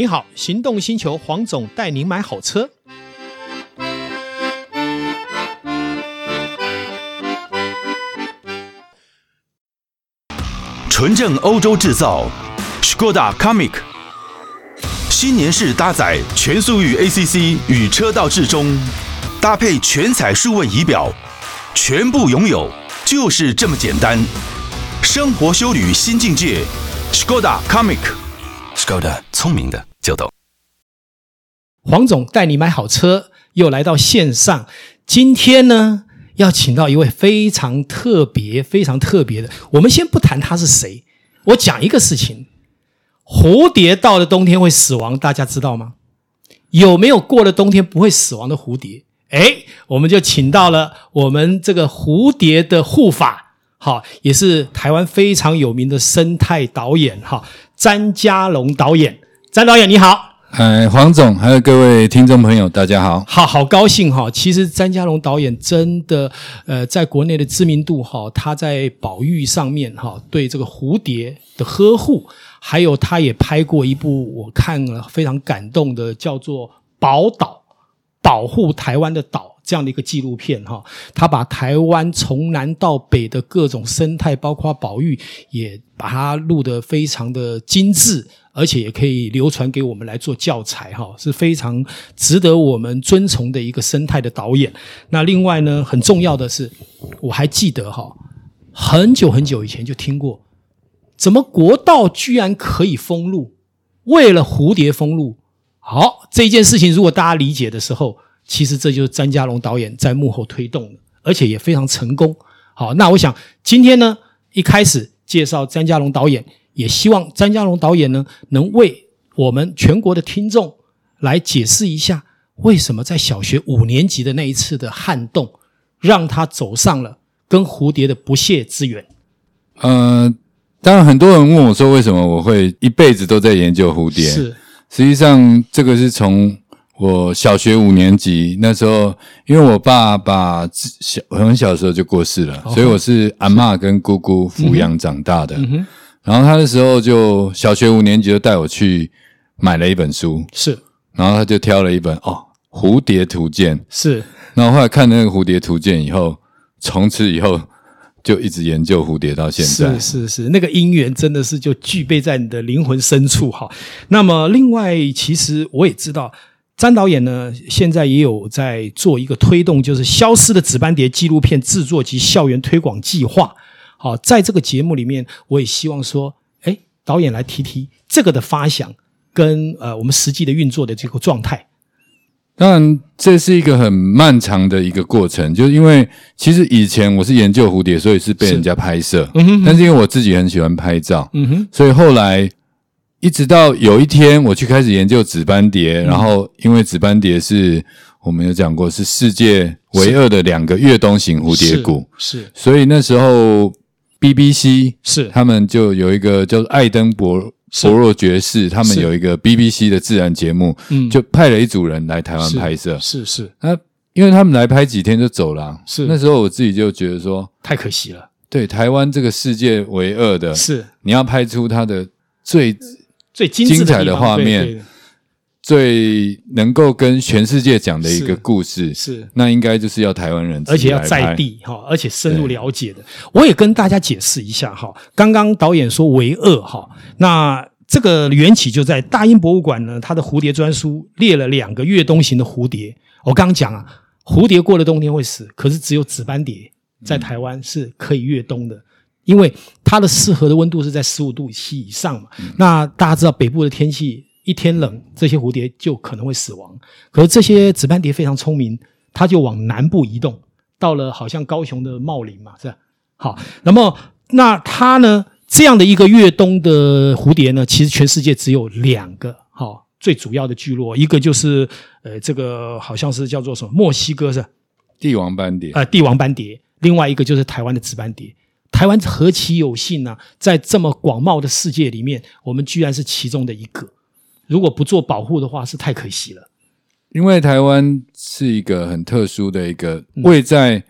你好，行动星球黄总带您买好车。纯正欧洲制造，Skoda Comic，新年式搭载全速域 ACC 与车道智中，搭配全彩数位仪表，全部拥有就是这么简单。生活修旅新境界，Skoda Comic。Skoda，聪明的就懂。黄总带你买好车，又来到线上。今天呢，要请到一位非常特别、非常特别的。我们先不谈他是谁，我讲一个事情：蝴蝶到了冬天会死亡，大家知道吗？有没有过了冬天不会死亡的蝴蝶？诶，我们就请到了我们这个蝴蝶的护法。好，也是台湾非常有名的生态导演哈，詹家龙导演，詹导演你好，哎，黄总，还有各位听众朋友，大家好，好好高兴哈。其实詹家龙导演真的，呃，在国内的知名度哈，他在宝玉上面哈，对这个蝴蝶的呵护，还有他也拍过一部我看了非常感动的，叫做《宝岛》，保护台湾的岛。这样的一个纪录片哈，他把台湾从南到北的各种生态，包括保育，也把它录得非常的精致，而且也可以流传给我们来做教材哈，是非常值得我们尊崇的一个生态的导演。那另外呢，很重要的是，我还记得哈，很久很久以前就听过，怎么国道居然可以封路？为了蝴蝶封路。好，这件事情如果大家理解的时候。其实这就是詹家龙导演在幕后推动的，而且也非常成功。好，那我想今天呢，一开始介绍詹家龙导演，也希望詹家龙导演呢，能为我们全国的听众来解释一下，为什么在小学五年级的那一次的撼动，让他走上了跟蝴蝶的不解之缘。呃，当然很多人问我说，为什么我会一辈子都在研究蝴蝶？是，实际上这个是从。我小学五年级那时候，因为我爸爸小很小的时候就过世了，所以我是阿嬷跟姑姑抚养长大的。然后他那时候就小学五年级就带我去买了一本书，是，然后他就挑了一本哦《蝴蝶图鉴》，是。然后后来看那个《蝴蝶图鉴》以后，从此以后就一直研究蝴蝶到现在。是是是，那个因缘真的是就具备在你的灵魂深处哈。那么另外，其实我也知道。詹导演呢，现在也有在做一个推动，就是《消失的紫斑蝶》纪录片制作及校园推广计划。好，在这个节目里面，我也希望说，哎，导演来提提这个的发想跟呃我们实际的运作的这个状态。当然，这是一个很漫长的一个过程，就是因为其实以前我是研究蝴蝶，所以是被人家拍摄，但是因为我自己很喜欢拍照，嗯，所以后来。一直到有一天，我去开始研究紫斑蝶，嗯、然后因为紫斑蝶是我们有讲过是世界唯二的两个越冬型蝴蝶谷，是，是。所以那时候 BBC 是。他们就有一个叫做艾登伯博若爵士，他们有一个 BBC 的自然节目，嗯，就派了一组人来台湾拍摄，是是，那因为他们来拍几天就走了，是。那时候我自己就觉得说太可惜了，对台湾这个世界唯二的，是。你要拍出它的最。最精彩的画面，最能够跟全世界讲的一个故事，是那应该就是要台湾人，而且要在地哈，而且深入了解的。我也跟大家解释一下哈，刚刚导演说为恶哈，那这个缘起就在大英博物馆呢，它的蝴蝶专书列了两个越冬型的蝴蝶。我刚刚讲啊，蝴蝶过了冬天会死，可是只有紫斑蝶在台湾是可以越冬的。嗯因为它的适合的温度是在十五度七以上嘛，嗯、那大家知道北部的天气一天冷，这些蝴蝶就可能会死亡。可是这些紫斑蝶非常聪明，它就往南部移动，到了好像高雄的茂林嘛，是吧？好，那么那它呢，这样的一个越冬的蝴蝶呢，其实全世界只有两个，好，最主要的聚落，一个就是呃，这个好像是叫做什么墨西哥是帝王斑蝶，呃，帝王斑蝶，另外一个就是台湾的紫斑蝶。台湾何其有幸呢、啊？在这么广袤的世界里面，我们居然是其中的一个。如果不做保护的话，是太可惜了。因为台湾是一个很特殊的一个位在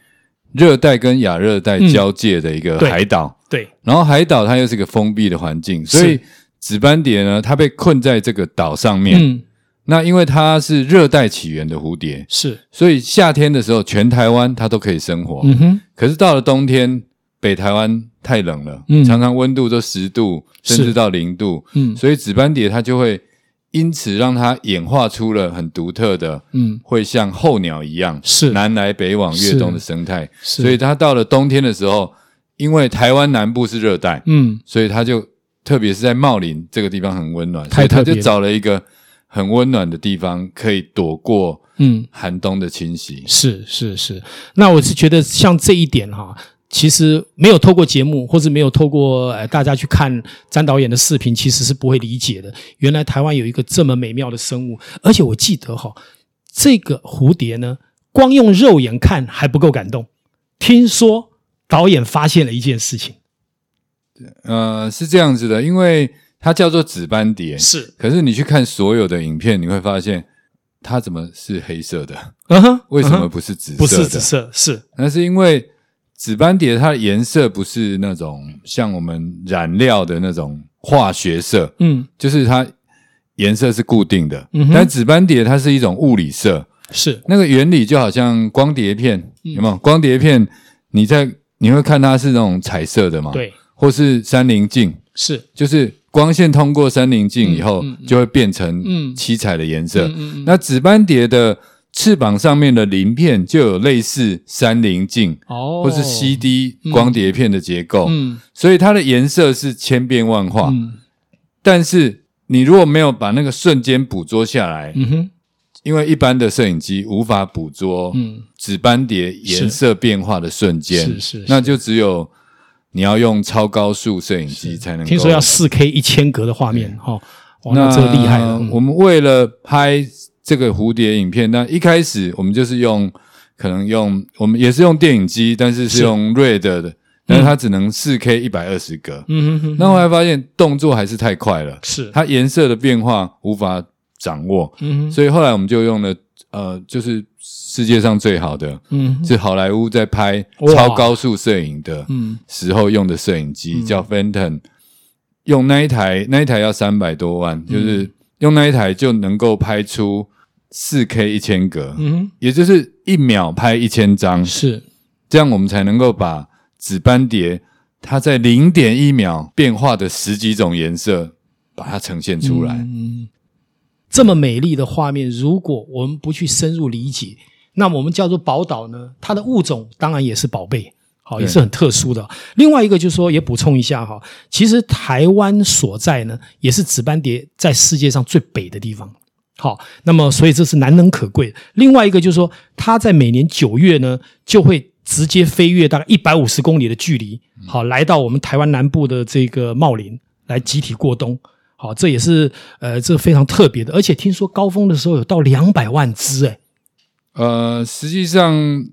热带跟亚热带交界的一个海岛、嗯。对，然后海岛它又是一个封闭的环境，所以紫斑蝶呢，它被困在这个岛上面。嗯，那因为它是热带起源的蝴蝶，是，所以夏天的时候，全台湾它都可以生活。嗯哼，可是到了冬天，北台湾太冷了，嗯，常常温度都十度，甚至到零度。嗯，所以紫斑蝶它就会。因此，让它演化出了很独特的，嗯，会像候鸟一样，是南来北往越冬的生态。所以，它到了冬天的时候，因为台湾南部是热带，嗯，所以它就特别是在茂林这个地方很温暖，所以它就找了一个很温暖的地方，可以躲过嗯寒冬的侵袭。是是是，那我是觉得像这一点哈。其实没有透过节目，或者没有透过呃大家去看詹导演的视频，其实是不会理解的。原来台湾有一个这么美妙的生物，而且我记得哈，这个蝴蝶呢，光用肉眼看还不够感动。听说导演发现了一件事情，呃，是这样子的，因为它叫做紫斑蝶，是。可是你去看所有的影片，你会发现它怎么是黑色的？嗯哼，为什么不是紫色的？不是紫色，是。那是因为。紫斑蝶它的颜色不是那种像我们染料的那种化学色，嗯，就是它颜色是固定的。但紫斑蝶它是一种物理色，是那个原理就好像光碟片，嗯、有没有？光碟片你在你会看它是那种彩色的嘛？对，或是三棱镜，是就是光线通过三棱镜以后就会变成七彩的颜色。嗯嗯嗯、那紫斑蝶的。翅膀上面的鳞片就有类似三棱镜，哦，或是 CD 光碟片的结构，嗯，所以它的颜色是千变万化。嗯，但是你如果没有把那个瞬间捕捉下来，嗯哼，因为一般的摄影机无法捕捉，嗯，紫斑蝶颜色变化的瞬间，是是，那就只有你要用超高速摄影机才能。听说要四 K 一千格的画面，哈，哇那这个厉害了。我们为了拍。这个蝴蝶影片，那一开始我们就是用，可能用我们也是用电影机，但是是用 RED 的，是但是它只能四 K 一百二十格。嗯哼哼。那后来发现动作还是太快了，是它颜色的变化无法掌握。嗯哼。所以后来我们就用了呃，就是世界上最好的，嗯哼，是好莱坞在拍超高速摄影的时候用的摄影机，嗯、叫 Phantom，用那一台那一台要三百多万，就是。嗯用那一台就能够拍出四 K 一千格，嗯，也就是一秒拍一千张，是这样，我们才能够把紫斑蝶它在零点一秒变化的十几种颜色，把它呈现出来。嗯，这么美丽的画面，如果我们不去深入理解，那我们叫做宝岛呢？它的物种当然也是宝贝。好，也是很特殊的。另外一个就是说，也补充一下哈，其实台湾所在呢，也是紫斑蝶在世界上最北的地方。好，那么所以这是难能可贵。另外一个就是说，它在每年九月呢，就会直接飞越大概一百五十公里的距离，好，来到我们台湾南部的这个茂林来集体过冬。好，这也是呃，这非常特别的。而且听说高峰的时候有到两百万只，哎呃，实际上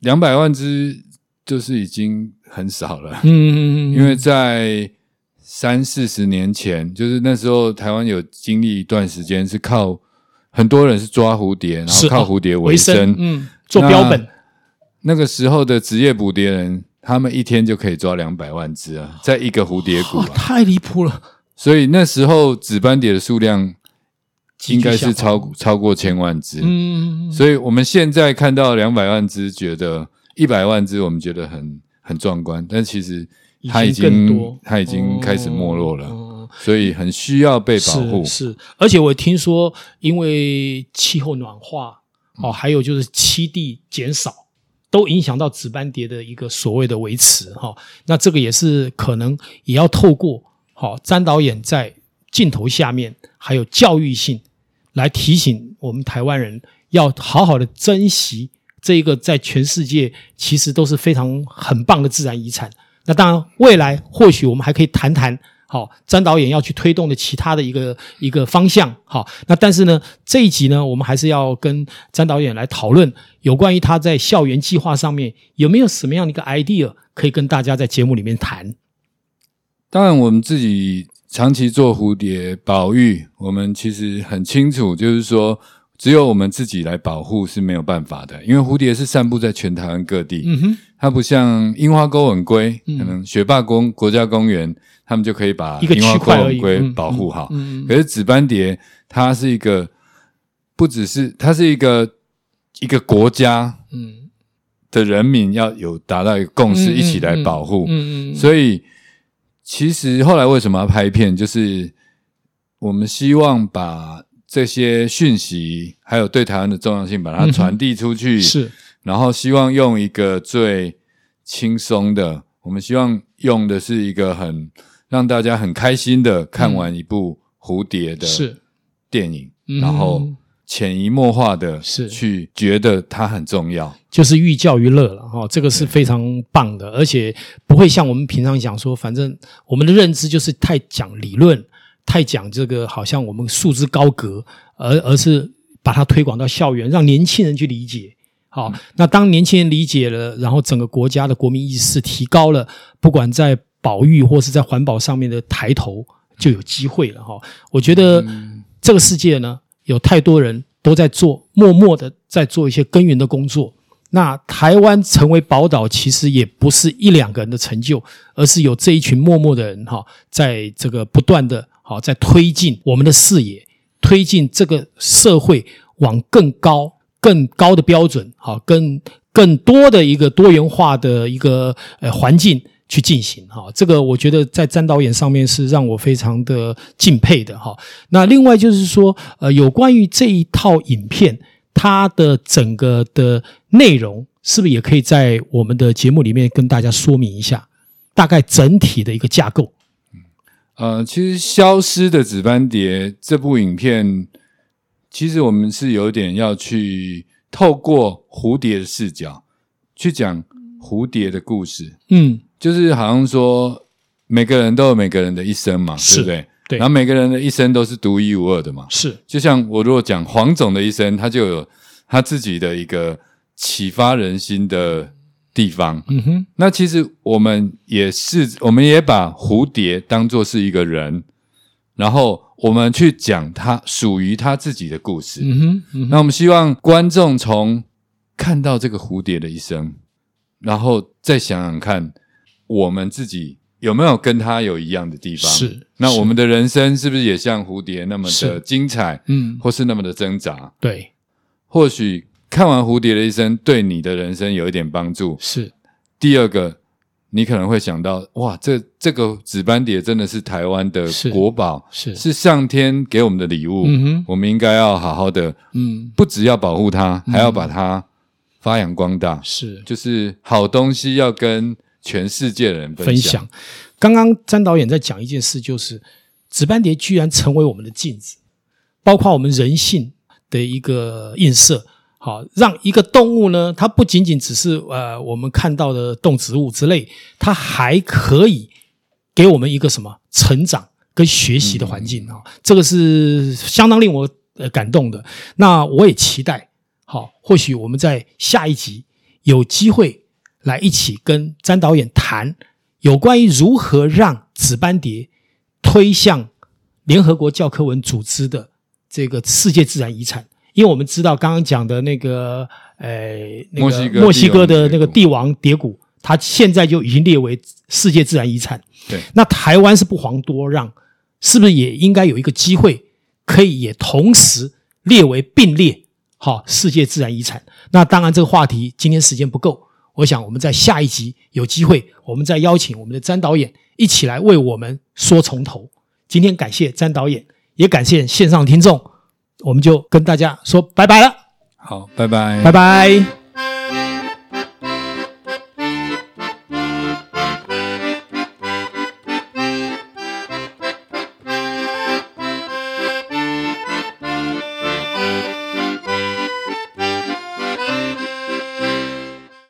两百万只。就是已经很少了，嗯嗯嗯，因为在三四十年前，就是那时候台湾有经历一段时间是靠很多人是抓蝴蝶，然后靠蝴蝶为生，嗯，做标本。那个时候的职业捕蝶人，他们一天就可以抓两百万只啊，在一个蝴蝶谷，太离谱了。所以那时候紫斑蝶的数量应该是超超过千万只，嗯，所以我们现在看到两百万只，觉得。一百万只，我们觉得很很壮观，但其实它已经它已经开始没落了，哦、所以很需要被保护。是，是，而且我听说，因为气候暖化哦，还有就是栖地减少，都影响到紫斑蝶的一个所谓的维持哈、哦。那这个也是可能也要透过好、哦、詹导演在镜头下面，还有教育性来提醒我们台湾人，要好好的珍惜。这一个在全世界其实都是非常很棒的自然遗产。那当然，未来或许我们还可以谈谈，好，詹导演要去推动的其他的一个一个方向。好，那但是呢，这一集呢，我们还是要跟詹导演来讨论有关于他在校园计划上面有没有什么样的一个 idea 可以跟大家在节目里面谈。当然，我们自己长期做蝴蝶保育，我们其实很清楚，就是说。只有我们自己来保护是没有办法的，因为蝴蝶是散布在全台湾各地。嗯哼，它不像樱花钩吻龟，可能雪霸公国家公园，他们就可以把樱花钩吻龟保护好。可是紫斑蝶，它是一个不只是它是一个一个国家，嗯，的人民要有达到一个共识，一起来保护。嗯嗯。所以其实后来为什么要拍片，就是我们希望把。这些讯息还有对台湾的重要性，把它传递出去，嗯、是，然后希望用一个最轻松的，我们希望用的是一个很让大家很开心的看完一部蝴蝶的电影，嗯、然后潜移默化的去觉得它很重要，就是寓教于乐了哈，这个是非常棒的，而且不会像我们平常讲说，反正我们的认知就是太讲理论。太讲这个，好像我们束之高阁，而而是把它推广到校园，让年轻人去理解。好，那当年轻人理解了，然后整个国家的国民意识提高了，不管在保育或是在环保上面的抬头，就有机会了。哈，我觉得这个世界呢，有太多人都在做，默默的在做一些耕耘的工作。那台湾成为宝岛，其实也不是一两个人的成就，而是有这一群默默的人哈，在这个不断的。好，在推进我们的视野，推进这个社会往更高、更高的标准，好，更更多的一个多元化的一个呃环境去进行。哈，这个我觉得在詹导演上面是让我非常的敬佩的。哈，那另外就是说，呃，有关于这一套影片，它的整个的内容，是不是也可以在我们的节目里面跟大家说明一下，大概整体的一个架构？呃，其实《消失的紫斑蝶》这部影片，其实我们是有点要去透过蝴蝶的视角去讲蝴蝶的故事。嗯，就是好像说每个人都有每个人的一生嘛，是对不对？对。然后每个人的一生都是独一无二的嘛。是。就像我如果讲黄总的一生，他就有他自己的一个启发人心的。地方，嗯哼，那其实我们也是，我们也把蝴蝶当做是一个人，然后我们去讲他属于他自己的故事，嗯哼，嗯哼，那我们希望观众从看到这个蝴蝶的一生，然后再想想看，我们自己有没有跟他有一样的地方？是，那我们的人生是不是也像蝴蝶那么的精彩？嗯，或是那么的挣扎？对，或许。看完蝴蝶的一生，对你的人生有一点帮助。是第二个，你可能会想到，哇，这这个紫斑蝶真的是台湾的国宝，是是，是上天给我们的礼物。嗯哼，我们应该要好好的，嗯，不只要保护它，还要把它发扬光大。是，就是好东西要跟全世界的人分享。分享。刚刚詹导演在讲一件事，就是紫斑蝶居然成为我们的镜子，包括我们人性的一个映射。好，让一个动物呢，它不仅仅只是呃我们看到的动植物之类，它还可以给我们一个什么成长跟学习的环境啊、嗯，这个是相当令我呃感动的。那我也期待，好，或许我们在下一集有机会来一起跟詹导演谈有关于如何让紫斑蝶推向联合国教科文组织的这个世界自然遗产。因为我们知道刚刚讲的那个，呃，那个墨西哥的那个帝王蝶谷，它现在就已经列为世界自然遗产。对，那台湾是不遑多让，是不是也应该有一个机会，可以也同时列为并列，好，世界自然遗产？那当然，这个话题今天时间不够，我想我们在下一集有机会，我们再邀请我们的詹导演一起来为我们说从头。今天感谢詹导演，也感谢线上听众。我们就跟大家说拜拜了。好，拜拜，拜拜。